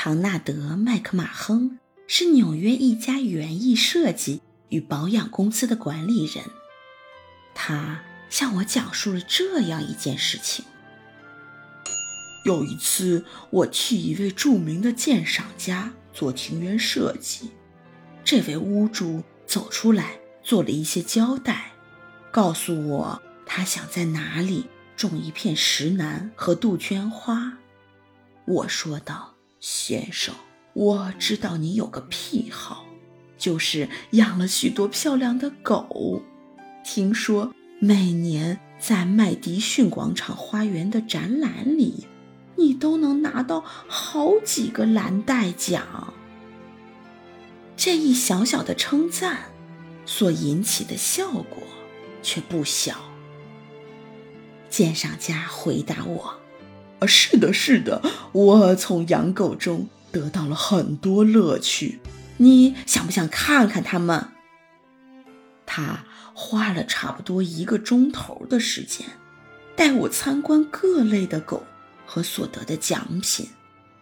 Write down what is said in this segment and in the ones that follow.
唐纳德·麦克马亨是纽约一家园艺设计与保养公司的管理人。他向我讲述了这样一件事情：有一次，我替一位著名的鉴赏家做庭园设计，这位屋主走出来做了一些交代，告诉我他想在哪里种一片石楠和杜鹃花。我说道。先生，我知道你有个癖好，就是养了许多漂亮的狗。听说每年在麦迪逊广场花园的展览里，你都能拿到好几个蓝带奖。这一小小的称赞所引起的效果却不小。鉴赏家回答我。啊，是的，是的，我从养狗中得到了很多乐趣。你想不想看看它们？他花了差不多一个钟头的时间，带我参观各类的狗和所得的奖品，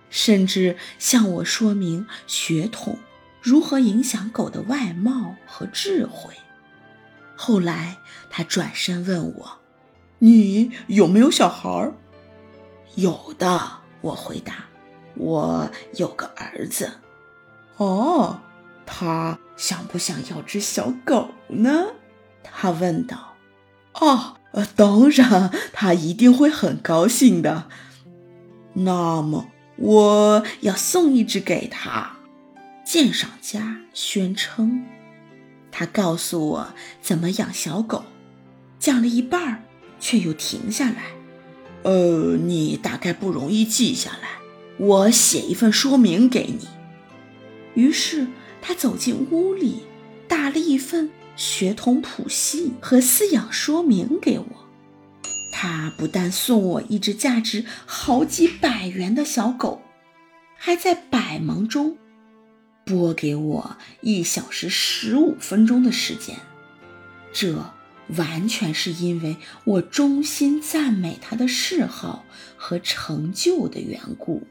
甚至向我说明血统如何影响狗的外貌和智慧。后来，他转身问我：“你有没有小孩？”有的，我回答。我有个儿子。哦，他想不想要只小狗呢？他问道。哦，当然，他一定会很高兴的。那么，我要送一只给他。鉴赏家宣称。他告诉我怎么养小狗，讲了一半儿，却又停下来。呃，你大概不容易记下来，我写一份说明给你。于是他走进屋里，打了一份血统谱系和饲养说明给我。他不但送我一只价值好几百元的小狗，还在百忙中拨给我一小时十五分钟的时间。这。完全是因为我衷心赞美他的嗜好和成就的缘故。